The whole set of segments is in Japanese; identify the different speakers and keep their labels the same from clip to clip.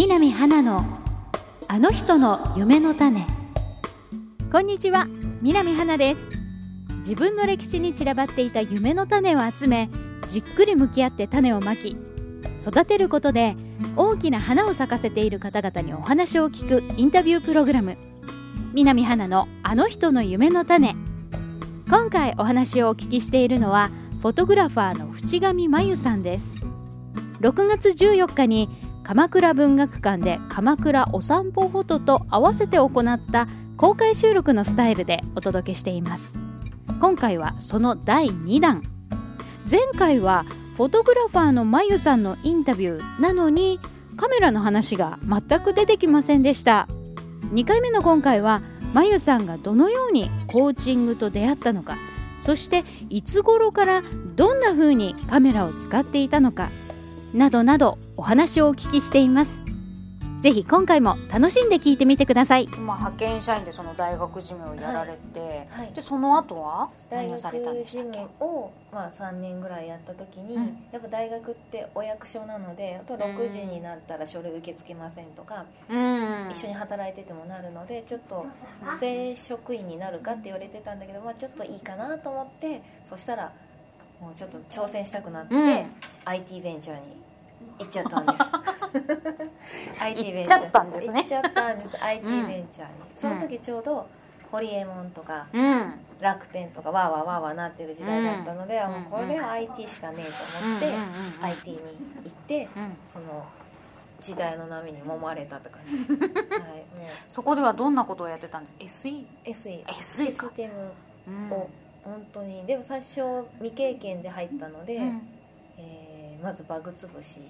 Speaker 1: 南花のあの人の夢の種。こんにちは南花です。自分の歴史に散らばっていた夢の種を集めじっくり向き合って種をまき育てることで大きな花を咲かせている方々にお話を聞くインタビュープログラム。南花のあの人の夢の種。今回お話をお聞きしているのはフォトグラファーの淵上真由さんです。6月14日に鎌倉文学館で鎌倉お散歩フォトと合わせて行った公開収録のスタイルでお届けしています。今回はその第2弾。前回はフォトグラファーのまゆさんのインタビューなのにカメラの話が全く出てきませんでした。2回目の今回はまゆさんがどのようにコーチングと出会ったのかそしていつ頃からどんな風にカメラを使っていたのかなどなどお話をお聞きしています。ぜひ今回も楽しんで聞いてみてください、まあ、派遣社員でその大学事務をやられて、はい。はい、でその後は？
Speaker 2: 大学事務を、まあ、3年ぐらいやった時に、うん、やっぱ大学ってお役所なのであと6時になったら書類受け付けませんとか、うん、一緒に働いててもなるのでちょっと正職員になるかって言われてたんだけど、まあ、ちょっといいかなと思ってそしたらもうちょっと挑戦したくなって、うん、IT ベンチャーに行っちゃったんです。
Speaker 1: IT ベンチャー。行っちゃったんですね。
Speaker 2: 行っちゃったんです。IT ベンチャーに、その時ちょうどホリエモンとか、うん、楽天とかわーわーわーわーなってる時代だったので、うん、もうこれは IT しかねえと思って、IT に行って、その時代の波に揉まれたって感じです、はい、
Speaker 1: そこではどんなことをやってたんです
Speaker 2: ？SE? SE, SE システムを、本当に。でも最初未経験で入ったので、うん、えー、まずバグ潰し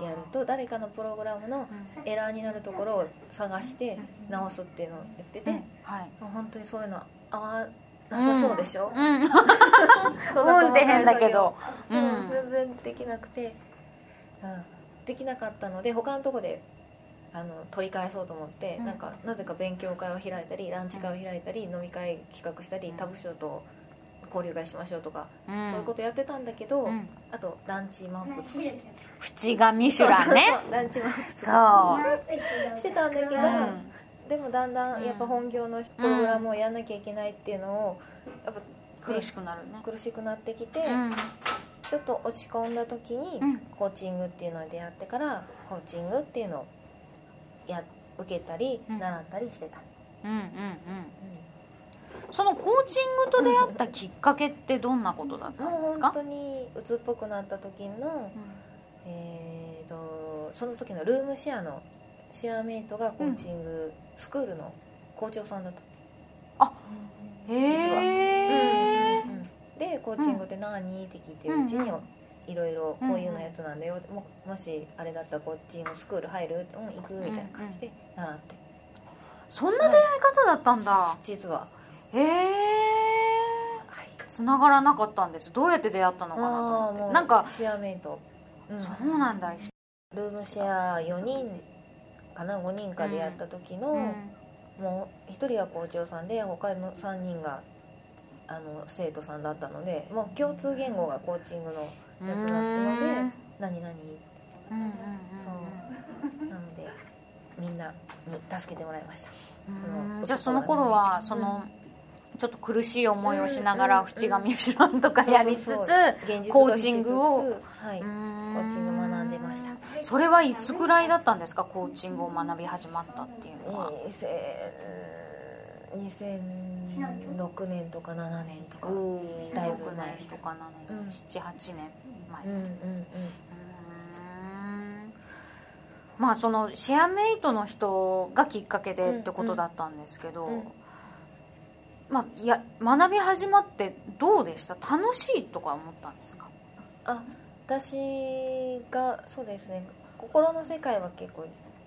Speaker 2: やると誰かのプログラムのエラーになるところを探して直すっていうのを言ってて、うん。はい、本当にそういうの合わなさそうでしょ、うん、うん、
Speaker 1: って変だけど、
Speaker 2: うん、全然できなくて、うん、できなかったので他のとこであの取り返そうと思って、うん、なんかなぜか勉強会を開いたりランチ会を開いたり、飲み会企画したり他部署と交流会しましょうとか、うん、そういうことやってたんだけど、うん、あとランチ満腹。
Speaker 1: 縁がミシュランね
Speaker 2: ランチ満
Speaker 1: 腹。
Speaker 2: そう。してたんだけど、うん、でもだんだんやっぱ本業のプログラムをやんなきゃいけないっていうのをやっぱ、
Speaker 1: 苦しくなるね。
Speaker 2: 苦しくなってきて、ちょっと落ち込んだ時にコーチングっていうのでやってからコーチングっていうのをや受けたり習ったりしてた。うんうんうん、うん
Speaker 1: そのコーチングと出会ったきっかけってどんなことだったんですか？
Speaker 2: 本当に鬱っぽくなった時の、うん、えーと、その時のルームシェアのシェアメイトがコーチングスクールの校長さんだった、
Speaker 1: あへえ、うんうんうん、
Speaker 2: でコーチングって何、って聞いてるうちに、いろいろこういうのやつなんだよ、ももしあれだったらコーチングスクール入る？うん行く。みたいな感じで習って、
Speaker 1: そんな出会い方だったんだ、
Speaker 2: 実は
Speaker 1: へえ繋がらなかったんです。どうやって出会ったのかなと思って。なんか
Speaker 2: シェアメイト、
Speaker 1: うん、そうなんだ。
Speaker 2: ルームシェア4人かな？5人かでやった時の、うん、もう1人が校長さんで他の3人があの生徒さんだったのでもう共通言語がコーチングのやつだったので「何々」うんうんうん、そう。なのでみんなに助けてもらいました。
Speaker 1: じゃあその頃はその、ちょっと苦しい思いをしながら淵上後ろとかやりつつコーチングを、
Speaker 2: はい、コーチング学んでました。
Speaker 1: それはいつぐらいだったんですか？コーチングを学び始まったっていうのは。
Speaker 2: 2006年とか7年とか
Speaker 1: だいぶ前。とかなのに、78年前。うんうんうん。まあそのシェアメイトの人がきっかけでってことだったんですけど、うんうんまあ、いや学び始まってどうでした？楽しいとか思ったんですか？
Speaker 2: あ私がそうですね。心の世界は結構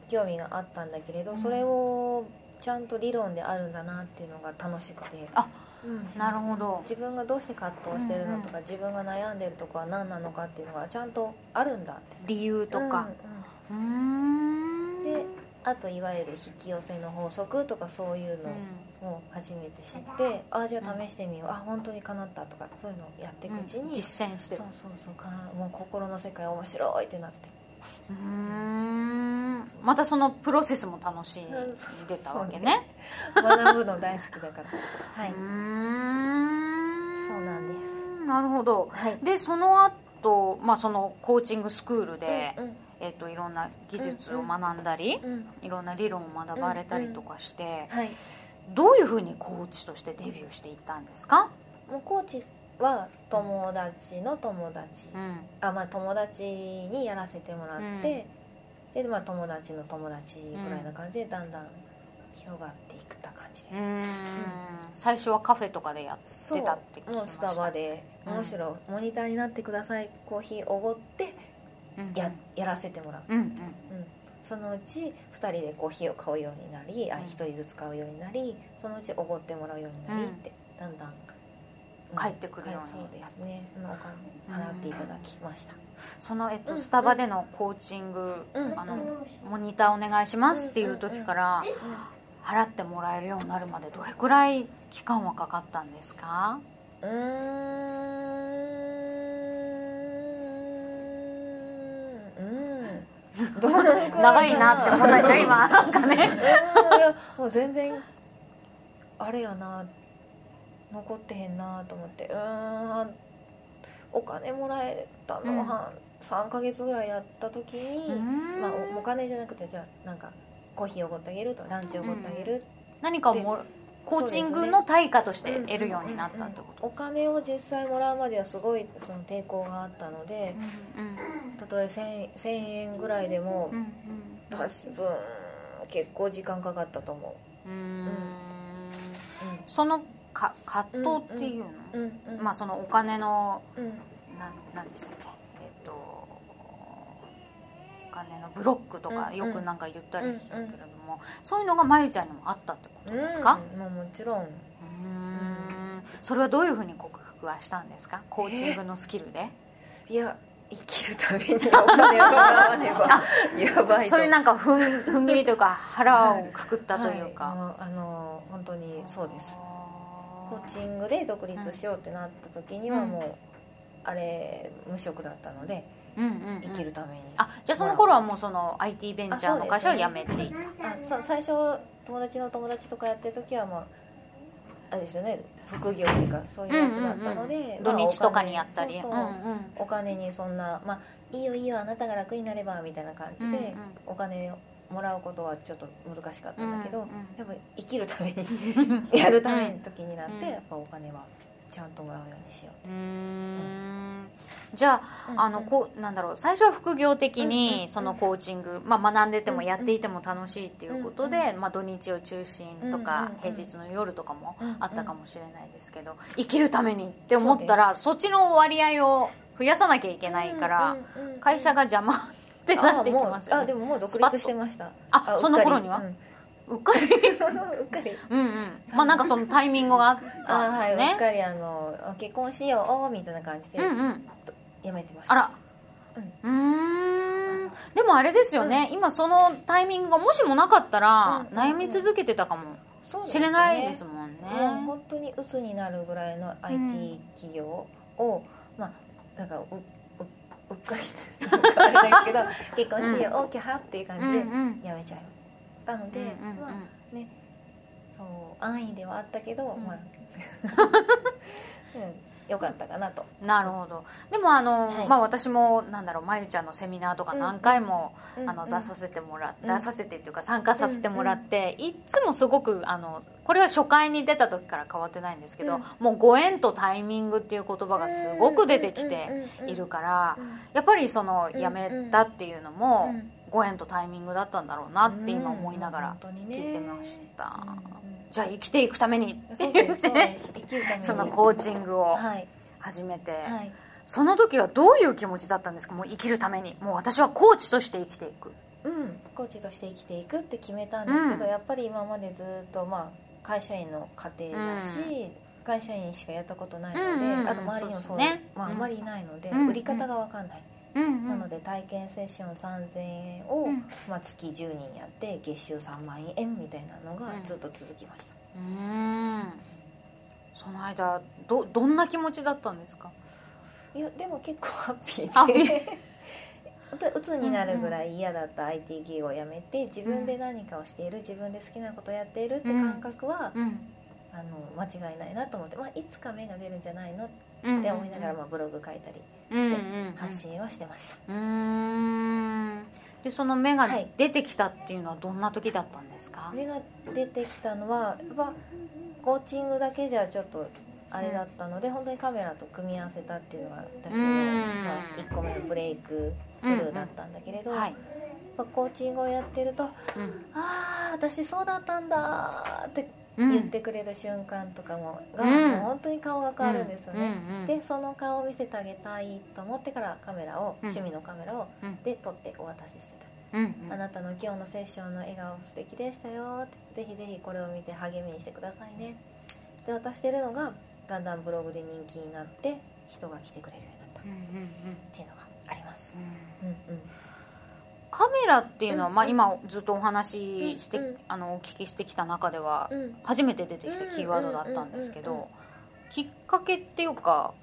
Speaker 2: 興味があったんだけれど、うん、それをちゃんと理論であるんだなっていうのが楽しくて。
Speaker 1: あ、うん、なるほど。
Speaker 2: 自分がどうして葛藤してるのとか、うん。うん、自分が悩んでるとこは何なのかっていうのがちゃんとあるんだって。
Speaker 1: 理由とか。
Speaker 2: うん。であといわゆる引き寄せの法則とかそういうのを初めて知って、うん、ああじゃあ試してみよう、あ本当にかなったとかそういうのをやっていくうちに、うん、
Speaker 1: 実践して
Speaker 2: そうそうそう。かもう心の世界面白いってなって。うん。
Speaker 1: またそのプロセスも楽しんでたわけね。
Speaker 2: 学ぶの大好きだから。はい。
Speaker 1: うん。
Speaker 2: そうなんです。
Speaker 1: なるほど、
Speaker 2: はい。
Speaker 1: でその後、まあそのコーチングスクールで、
Speaker 2: うん
Speaker 1: えっといろんな技術を学んだり、
Speaker 2: うん。
Speaker 1: いろんな理論を学ばれたりとかして、
Speaker 2: はい。
Speaker 1: どういうふうにコーチとしてデビューしていったんですか、
Speaker 2: もうコーチは友達の友達。
Speaker 1: うん。
Speaker 2: あまあ友達にやらせてもらって、でまあ友達の友達ぐらいな感じでだんだん広がっていった感じです、
Speaker 1: うん。最初はカフェとかでやってたって聞きました。
Speaker 2: もうスタバで
Speaker 1: うん。
Speaker 2: むしろモニターになってください。コーヒーおごって
Speaker 1: うん
Speaker 2: や,、やらせてもらう、
Speaker 1: うんうん。
Speaker 2: うん、そのうち2人でコーヒーを買うようになり、あ
Speaker 1: うん。
Speaker 2: 1人ずつ買うようになりそのうちおごってもらうようになりって、だんだん、うん。
Speaker 1: 帰ってくるように
Speaker 2: そうですね。お金払っていただきました、
Speaker 1: その、えっと、
Speaker 2: うん。
Speaker 1: スタバでのコーチング、
Speaker 2: うん。
Speaker 1: あのモニターお願いしますっていう時から
Speaker 2: うん。
Speaker 1: 払ってもらえるようになるまでどれくらい期間はかかったんですか？
Speaker 2: うーんうんどのくらいか
Speaker 1: 長いなって思ったでしょ今なんかね。
Speaker 2: やもう全然あれやな残ってへんなと思って。うーんお金もらえたのは3ヶ月ぐらいやった時に、まあ、おお金じゃなくてじゃあなんかコーヒーおごってあげるとランチおごってあげる、
Speaker 1: 何かをもコーチングの対価として得るようになったってこと。
Speaker 2: お金を実際もらうまではすごいその抵抗があったのでたとえ 1000, 1000円ぐらいでも
Speaker 1: うん
Speaker 2: 多分結構時間かかったと思
Speaker 1: う。んうん。そのか葛藤っていうの、
Speaker 2: ううんうん
Speaker 1: まあそのお金の
Speaker 2: うん。
Speaker 1: なんなんでしたっけ？えっとお金のブロックとか
Speaker 2: うん
Speaker 1: よくなんか言ったりするけれども、そういうのがまゆちゃんにもあったってことですか、
Speaker 2: うん、もうもちろん。
Speaker 1: うーん。それはどういうふうに克服はしたんですか？コーチングのスキルで、
Speaker 2: いや生きるためにお金を払わねば やばいと。
Speaker 1: そういうなんかふん踏ん切りというか腹をくくったというか、
Speaker 2: はい。もうあの本当にそうです。コーチングで独立しようってなった時にはもう、あれ無職だったので
Speaker 1: うんうんうん。
Speaker 2: 生きるために、
Speaker 1: あじゃあその頃はもうその IT ベンチャーの会社を辞めていた。
Speaker 2: あそう最初友達の友達とかやってる時はまああれですよね副業っていうかそういうやつだったので、
Speaker 1: うんうんうん。
Speaker 2: まあ
Speaker 1: 土日とかにやったり。
Speaker 2: お金にそんなまあいいよいいよあなたが楽になればみたいな感じで、
Speaker 1: うんうん。
Speaker 2: お金をもらうことはちょっと難しかったんだけど、
Speaker 1: うんうん
Speaker 2: やっぱ生きるためにやるための時になって、
Speaker 1: うん
Speaker 2: やっぱお金はちゃんともらうようにしよう
Speaker 1: うーんじゃあ,、
Speaker 2: うん
Speaker 1: あのこうなんだろう最初は副業的
Speaker 2: うん
Speaker 1: に
Speaker 2: うん。
Speaker 1: そのコーチング、まあ、学んでても
Speaker 2: うん
Speaker 1: やっていても楽しいっていうことで、
Speaker 2: う
Speaker 1: まあ、土日を中心と
Speaker 2: うん
Speaker 1: か
Speaker 2: うん
Speaker 1: 平日の夜とかも
Speaker 2: うん
Speaker 1: あったかもしれないですけど生きるためにって思ったらそっちの割合を増やさなきゃいけないから
Speaker 2: うんうんうん
Speaker 1: 会社が邪魔ってなってきますよね。
Speaker 2: あでももう独立してました。
Speaker 1: あその頃には？
Speaker 2: うっ
Speaker 1: かり。
Speaker 2: うっかり？
Speaker 1: うんうん。まあなんかそのタイミングがあった
Speaker 2: あはい、うっ
Speaker 1: んですね
Speaker 2: かりあの結婚しようみたいな感じで。
Speaker 1: うんうん
Speaker 2: やめてました、
Speaker 1: あら。うーん。でもあれですよね、今そのタイミングがもしもなかったら
Speaker 2: うん。
Speaker 1: 悩み続けてたかも。しれないですもんね。
Speaker 2: もう本当に鬱になるぐらいの IT 企業を、まあなんかうううっかりうっかりだけど結婚しよう、オーケーはっていう感じで
Speaker 1: うんうん。
Speaker 2: やめちゃったので、
Speaker 1: うんうんうん。
Speaker 2: まあね。そう安易ではあったけど、
Speaker 1: うん。
Speaker 2: まあ、うん、よかったかなと。
Speaker 1: なるほど。でもあの、
Speaker 2: はい。
Speaker 1: まあ私もなんだろうまゆちゃんのセミナーとか何回も、あの
Speaker 2: うん。
Speaker 1: 出させてもらっ
Speaker 2: うん。
Speaker 1: 出させてっていうか参加させてもらって、いっつもすごくあのこれは初回に出た時から変わってないんですけど、
Speaker 2: うん。
Speaker 1: もうご縁とタイミングっていう言葉がすごく出てきているから、やっぱりその
Speaker 2: うん。
Speaker 1: 辞めたっていうのも、
Speaker 2: うん。
Speaker 1: ご縁とタイミングだったんだろうなって今思いながら聞いてました、
Speaker 2: うん。うん
Speaker 1: じゃあ生きていくために。って
Speaker 2: そ
Speaker 1: のコーチングを
Speaker 2: はい。
Speaker 1: 始めて、
Speaker 2: はい。
Speaker 1: その時はどういう気持ちだったんですか？もう生きるために。もう私はコーチとして生きていく。
Speaker 2: うん、コーチとして生きていくって決めたんですけど、
Speaker 1: うん。
Speaker 2: やっぱり今までずっと、まあ、会社員の家庭だし、会社員しかやったことないので、
Speaker 1: うんうんうん。
Speaker 2: あと周りにもそう
Speaker 1: ね
Speaker 2: まあ、
Speaker 1: うん
Speaker 2: あんまりいないので、
Speaker 1: うん。
Speaker 2: 売り方が分かんない、
Speaker 1: うん
Speaker 2: なので体験セッション3000円を、
Speaker 1: うん。
Speaker 2: まあ、月10人やって月収3万円みたいなのが
Speaker 1: うん。
Speaker 2: ずっと続きました、
Speaker 1: うーん。その間どどんな気持ちだったんですか？
Speaker 2: いやでも結構ハッピーで。
Speaker 1: ハッピー。
Speaker 2: 当に鬱になるぐらい嫌だった IT 技をやめて自分で何かをしている自分で好きなことをやっているって感覚は、
Speaker 1: うん。
Speaker 2: あの間違いないなと思って、まあ、いつか芽が出るんじゃないのっ
Speaker 1: うん
Speaker 2: て思いながら、まあ、ブログ書いたり
Speaker 1: うんうん
Speaker 2: して
Speaker 1: うん。
Speaker 2: 発信はしてました、
Speaker 1: うーん。でその芽が
Speaker 2: はい。
Speaker 1: 出てきたっていうのはどんな時だったんですか、
Speaker 2: 芽が出てきたのはやっぱコーチングだけじゃちょっとあれだったので、本当にカメラと組み合わせたっていうのが私の、
Speaker 1: うん。
Speaker 2: まあ、1個目のブレイクスルーだったんだけれど、コーチングをやってると
Speaker 1: うん「
Speaker 2: ああ私そうだったんだ」って
Speaker 1: うん
Speaker 2: 言ってくれる瞬間とかも、が
Speaker 1: うん。
Speaker 2: 本当に顔が変わるんですよね、
Speaker 1: うんうん
Speaker 2: でその顔を見せてあげたいと思ってからカメラを、
Speaker 1: うん。
Speaker 2: 趣味のカメラを、
Speaker 1: うん。
Speaker 2: で撮ってお渡ししてた。
Speaker 1: うん
Speaker 2: あなたの今日のセッションの笑顔素敵でしたよって。ぜひぜひこれを見て励みにしてくださいね。で渡してるのがだんだんブログで人気になって人が来てくれるようになった。っ
Speaker 1: うんうんうん。
Speaker 2: ていうのがあります。
Speaker 1: うん。
Speaker 2: うんうん
Speaker 1: カメラっていうのは、
Speaker 2: うん
Speaker 1: まあ、今ずっとお話しして、
Speaker 2: うん
Speaker 1: あのお聞きしてきた中では
Speaker 2: うん。
Speaker 1: 初めて出てきたキーワードだったんですけどきっかけっていうか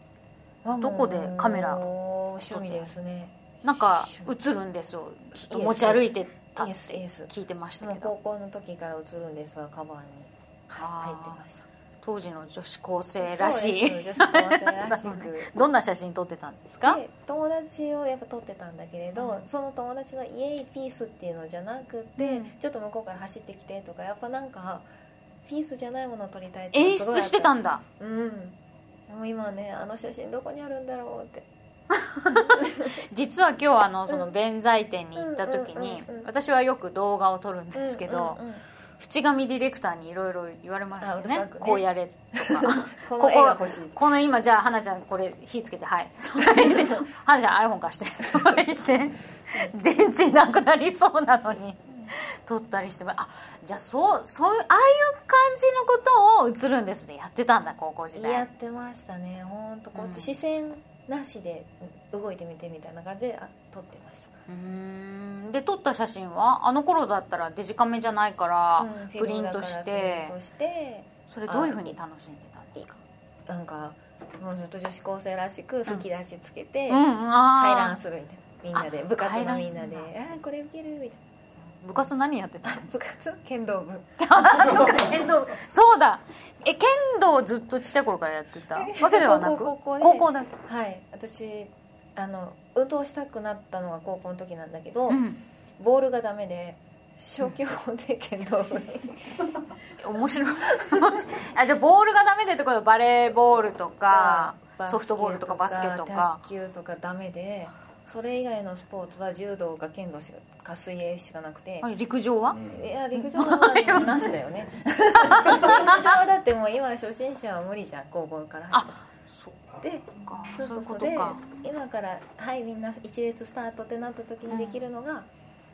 Speaker 1: どこでカメラ
Speaker 2: 趣味ですね。
Speaker 1: なんか
Speaker 2: 趣
Speaker 1: 映るんですよ。持ち歩いてたって
Speaker 2: ス
Speaker 1: 聞いてましたけど。
Speaker 2: 高校の時から映るんですわカバーに、はい、入ってました
Speaker 1: 当時の女子高生らしい。どんな写真撮ってたんですか？
Speaker 2: で友達をやっぱ撮ってたんだけれど、
Speaker 1: うん。
Speaker 2: その友達のイエイピースっていうのじゃなくて、
Speaker 1: うん。
Speaker 2: ちょっと向こうから走ってきてとかやっぱなんかピースじゃないものを撮りたいって
Speaker 1: 演出してたんだ。
Speaker 2: うん。でも今ねあの写真どこにあるんだろうって。
Speaker 1: 実は今日あのその弁財天に行った時に
Speaker 2: うんうんうんうん
Speaker 1: 私はよく動画を撮るんですけど、
Speaker 2: うんうんうん
Speaker 1: 淵上ディレクターにいろいろ言われましたよね。
Speaker 2: ね。
Speaker 1: こうやれとか。
Speaker 2: この絵が欲しい。
Speaker 1: この今じゃあ花ちゃんこれ火つけてはい。花ちゃん iPhone 貸して。とか言って電池なくなりそうなのに。撮ったりしてあじゃあそうそういうああいう感じのことを映るんですね。やってたんだ高校時代。
Speaker 2: やってましたね。本当こうやって視線なしで動いてみてみたいな感じであ撮ってました
Speaker 1: で撮った写真はあの頃だったらデジカメじゃないから
Speaker 2: うん
Speaker 1: プリントしてそれどういうふうに楽しんでたんですか？
Speaker 2: なんかもうずっと女子高生らしく吹き出しつけて、
Speaker 1: うんうんあ
Speaker 2: 回
Speaker 1: ー
Speaker 2: 覧するみたいな。みんなで
Speaker 1: あ
Speaker 2: 部活のみんなで
Speaker 1: するんだ「
Speaker 2: ああこれ受ける」みたい
Speaker 1: 部活何やってた
Speaker 2: 部活剣道部。
Speaker 1: あそうか剣道そうだ。え剣道ずっとちっちゃい頃からやってたわけではなく？
Speaker 2: 高校高校で。
Speaker 1: 高校だけ？
Speaker 2: はい。私あの運動したくなったのが高校の時なんだけど、
Speaker 1: うん。
Speaker 2: ボールがダメで消去法で剣道部に。
Speaker 1: 面白い。あじゃあボールがダメでってことはバレーボールとかソフトボールとかバスケとか。
Speaker 2: 卓球とかダメでそれ以外のスポーツは柔道か剣道しかか水泳しかなくて。
Speaker 1: 陸上は、
Speaker 2: いや陸上はなしだよね。陸上はだってもう今初心者は無理じゃん高校から入
Speaker 1: あ
Speaker 2: っ
Speaker 1: そ
Speaker 2: てでそう
Speaker 1: そういうことか。
Speaker 2: 今からはいみんな一列スタートってなった時にできるのが、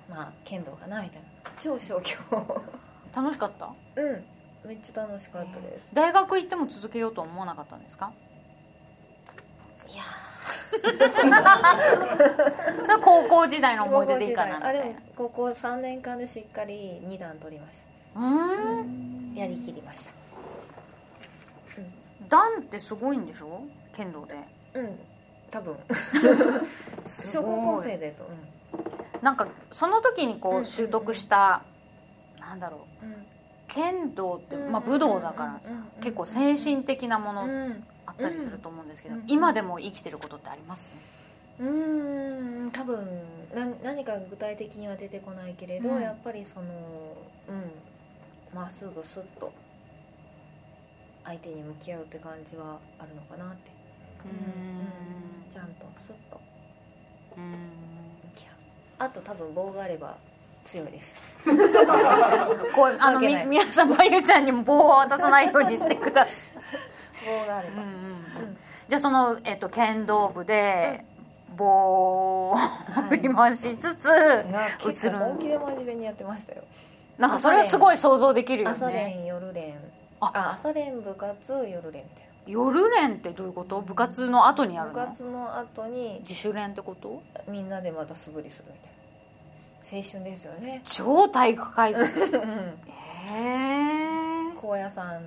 Speaker 2: まあ剣道かなみたいな。超消去
Speaker 1: 楽しかった？
Speaker 2: うん。めっちゃ楽しかったです。
Speaker 1: 大学行っても続けようとは思わなかったんですか？
Speaker 2: いや
Speaker 1: それは高校時代の
Speaker 2: ー
Speaker 1: 思い出でいいかな
Speaker 2: あでも高校3年間でしっかり2段取りまし
Speaker 1: うーん。
Speaker 2: たやりきりました
Speaker 1: 段ってすごいんでしょ？剣道で。
Speaker 2: うん。多分。
Speaker 1: す
Speaker 2: 小高校生でと。
Speaker 1: なんかその時にこ
Speaker 2: うん。
Speaker 1: う習得した、なんだろう。
Speaker 2: うん。
Speaker 1: 剣道って、
Speaker 2: うん。
Speaker 1: まあ、武道だからさ、
Speaker 2: うん。
Speaker 1: 結構精神的なも
Speaker 2: う
Speaker 1: の
Speaker 2: ん。
Speaker 1: あったりすると思うんですけど、
Speaker 2: うん。
Speaker 1: 今でも生きてることってあります？
Speaker 2: うーん。多分な何か具体的には出てこないけれど、
Speaker 1: うん。
Speaker 2: やっぱりそのうん。まっすぐスッと相手に向き合うって感じはあるのかなって。
Speaker 1: うん。
Speaker 2: ちゃんとスッと。
Speaker 1: うん。
Speaker 2: 向き合う。あと多分棒があれば強いです。
Speaker 1: こうあのみ皆さんまゆちゃんにも棒を渡さないようにしてください、
Speaker 2: 棒があれば、
Speaker 1: うんうんうん。
Speaker 2: うん
Speaker 1: じゃあその、えっと、剣道部で棒を振り回しつつ、
Speaker 2: い。や結
Speaker 1: 映る。
Speaker 2: 構本気で真面目にやってましたよ。
Speaker 1: なんかそれはすごい想像できるよ
Speaker 2: 朝
Speaker 1: ね
Speaker 2: 練夜練
Speaker 1: あ
Speaker 2: あ朝練部活夜練みたい
Speaker 1: 夜練ってどういうこと？部活の後にや
Speaker 2: な
Speaker 1: るの？
Speaker 2: 部活の後に
Speaker 1: 自主練ってこと？
Speaker 2: みんなでまた素振りするみたいな。青春ですよね。
Speaker 1: 超体育会
Speaker 2: うん。
Speaker 1: へえ
Speaker 2: 高野山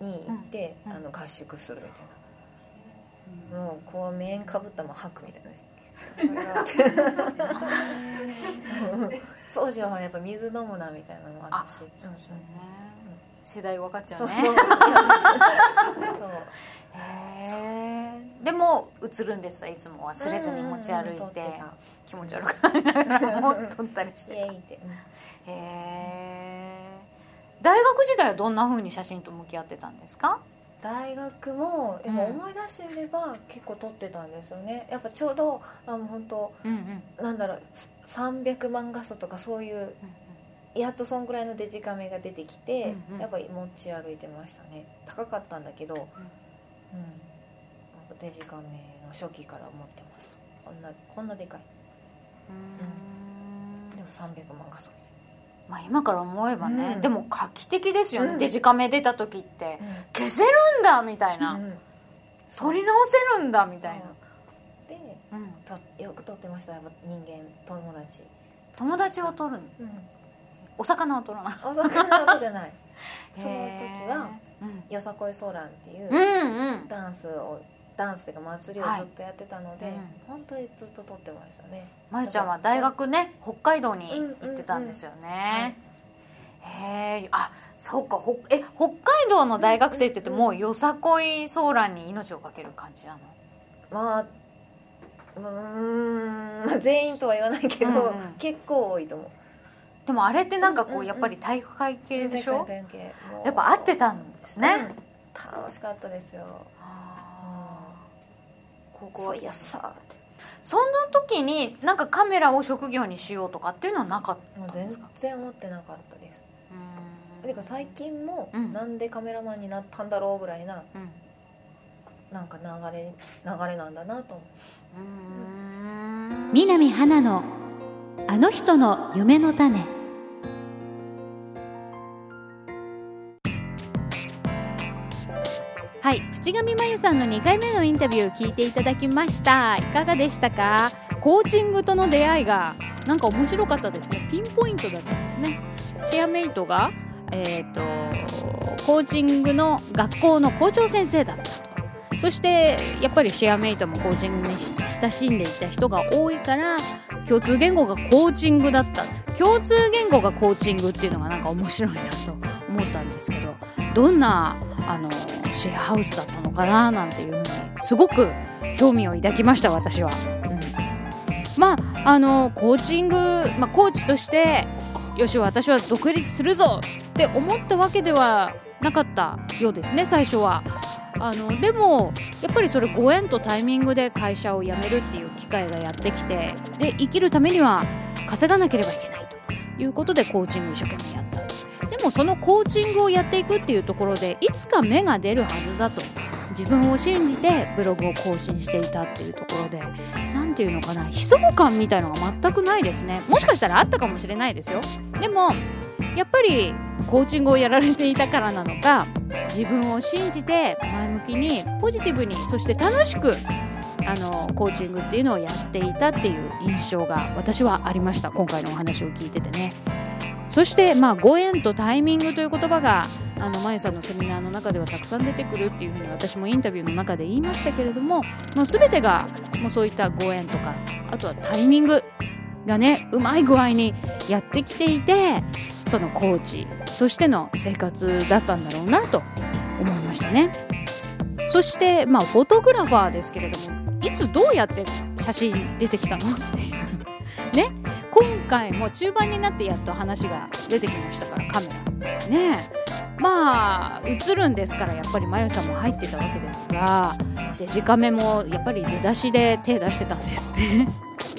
Speaker 2: に行って、
Speaker 1: うん
Speaker 2: あの合宿するみたいな、もうこう面かぶったまま吐くみたいな 当時はやっぱ水飲むなみたいなのもあったし。そう
Speaker 1: ですよね、世代分かっちゃうね。
Speaker 2: そう
Speaker 1: へえでも映るんですいつも忘れずに持ち歩いて,、気持ち悪くなりなが撮ったりして。たへえ大学時代はどんなふうに写真と向き合ってたんですか？
Speaker 2: 大学もやっぱ思い出してみれば結構撮ってたんですよね。やっぱちょうどあの本当、うんうん、なんだろう300万画素とかそういう、やっとそんぐらいのデジカメが出てきて、うんうん、やっぱり持ち歩いてましたね。高かったんだけど、うん、うん、デジカメの初期から持ってました。こんなこんなでかい。うん。でも300万画素
Speaker 1: まあ、今から思えばね、うん、でも画期的ですよね、うん、デジカメ出た時って、うん、消せるんだみたいな、撮り直せるんだみたいな。
Speaker 2: で、とよく撮ってました。人間友達。
Speaker 1: 友達を撮るの、お魚を撮らない。
Speaker 2: お魚は撮ってない。その時はよさこいソーランっていうダンスをダンスというか祭りをずっとやってたので、はいうん、本当にずっと撮ってましたね。
Speaker 1: まゆちゃんは大学ね北海道に行ってたんですよね、へえあそうかほえ北海道の大学生って言ってもうよさこいソーランに命を懸ける感じなの？
Speaker 2: まあうん全員とは言わないけど、うんうん、結構多いと思う
Speaker 1: でもあれってなんかこうやっぱり体育会系でしょ、やっぱ合ってたんですね、うん、
Speaker 2: 楽しかったですよ。
Speaker 1: ここはやさって。そんな時になんかカメラを職業にしようとかっていうのはなかったんですか？
Speaker 2: 全然思ってなかったです。てか最近もなんでカメラマンになったんだろうぐらいな、うん、なんか流れ流れなんだなと思
Speaker 1: う。南花のあの人の夢の種。はい淵上真由さんの2回目のインタビューを聞いていただきました。いかがでしたか？コーチングとの出会いがなんか面白かったですね。ピンポイントだったんですね。シェアメイトがえーと、コーチングの学校の校長先生だったと。そしてやっぱりシェアメイトもコーチングに親しんでいた人が多いから共通言語がコーチングだった共通言語がコーチングっていうのがなんか面白いなと思ったんですけどどんなあのシェアハウスだったのかななんていうふうにすごく興味を抱きました私は。うん、まああのコーチング、まあ、コーチとしてよし私は独立するぞって思ったわけではなかったようですね最初は。あのでもやっぱりそれご縁とタイミングで会社を辞めるっていう会がやってきてで生きるためには稼がなければいけないということでコーチング一生懸命やった。でもそのコーチングをやっていくっていうところでいつか芽が出るはずだと自分を信じてブログを更新していたっていうところで何て言うのかな悲壮感みたいのが全くないですね。もしかしたらあったかもしれないですよ。でもやっぱりコーチングをやられていたからなのか自分を信じて前向きにポジティブにそして楽しくあのコーチングっていうのをやっていたっていう印象が私はありました。今回のお話を聞いててね。そしてまあご縁とタイミングという言葉があのまゆさんのセミナーの中ではたくさん出てくるっていうふうに私もインタビューの中で言いましたけれども、まあ、全てがもうそういったご縁とかあとはタイミングがねうまい具合にやってきていてそのコーチとしての生活だったんだろうなと思いましたね。そしてまあフォトグラファーですけれどもいつどうやって写真出てきたの？っていう。ね？今回も中盤になってやっと話が出てきましたからカメラ。ねまあ映るんですからやっぱりまゆさんも入ってたわけですがデジカメもやっぱり出だしで手出してたんですね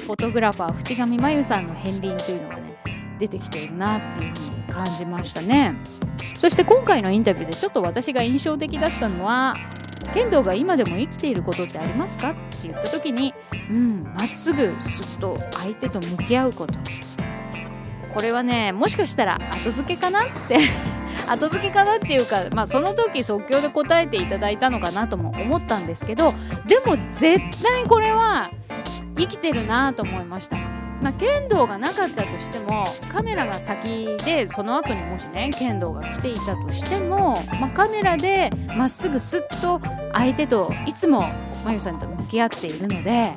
Speaker 1: フォトグラファー淵上真由さんの片鱗というのがね出てきてるなっていうふうに感じましたね。そして今回のインタビューでちょっと私が印象的だったのは剣道が今でも生きていることってありますか？って言った時にうんまっすぐすっと相手と向き合うことこれはねもしかしたら後付けかなって 後付けかなっていうか、まあ、その時即興で答えていただいたのかなとも思ったんですけどでも絶対これは生きてるなと思いました。まあ、剣道がなかったとしてもカメラが先でその後にもしね剣道が来ていたとしても、まあ、カメラでまっすぐスッと相手といつもまゆさんと向き合っているので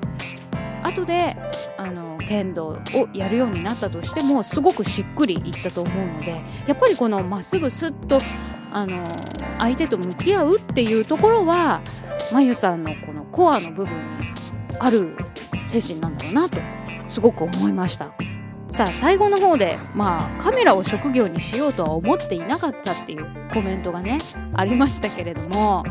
Speaker 1: 後であの剣道をやるようになったとしてもすごくしっくりいったと思うのでやっぱりこのまっすぐスッとあの相手と向き合うっていうところはまゆさんのこのコアの部分にある精神なんだろうなとすごく思いました。さあ最後の方でまあカメラを職業にしようとは思っていなかったっていうコメントがねありましたけれども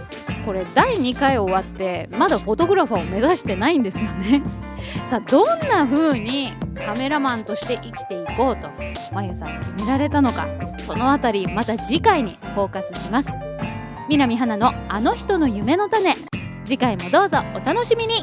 Speaker 1: これ第2回終わってまだフォトグラファーを目指してないんですよね。さあどんな風にカメラマンとして生きていこうとまゆさん決められたのかそのあたりまた次回にフォーカスします。南花のあの人の夢の種。次回もどうぞお楽しみに。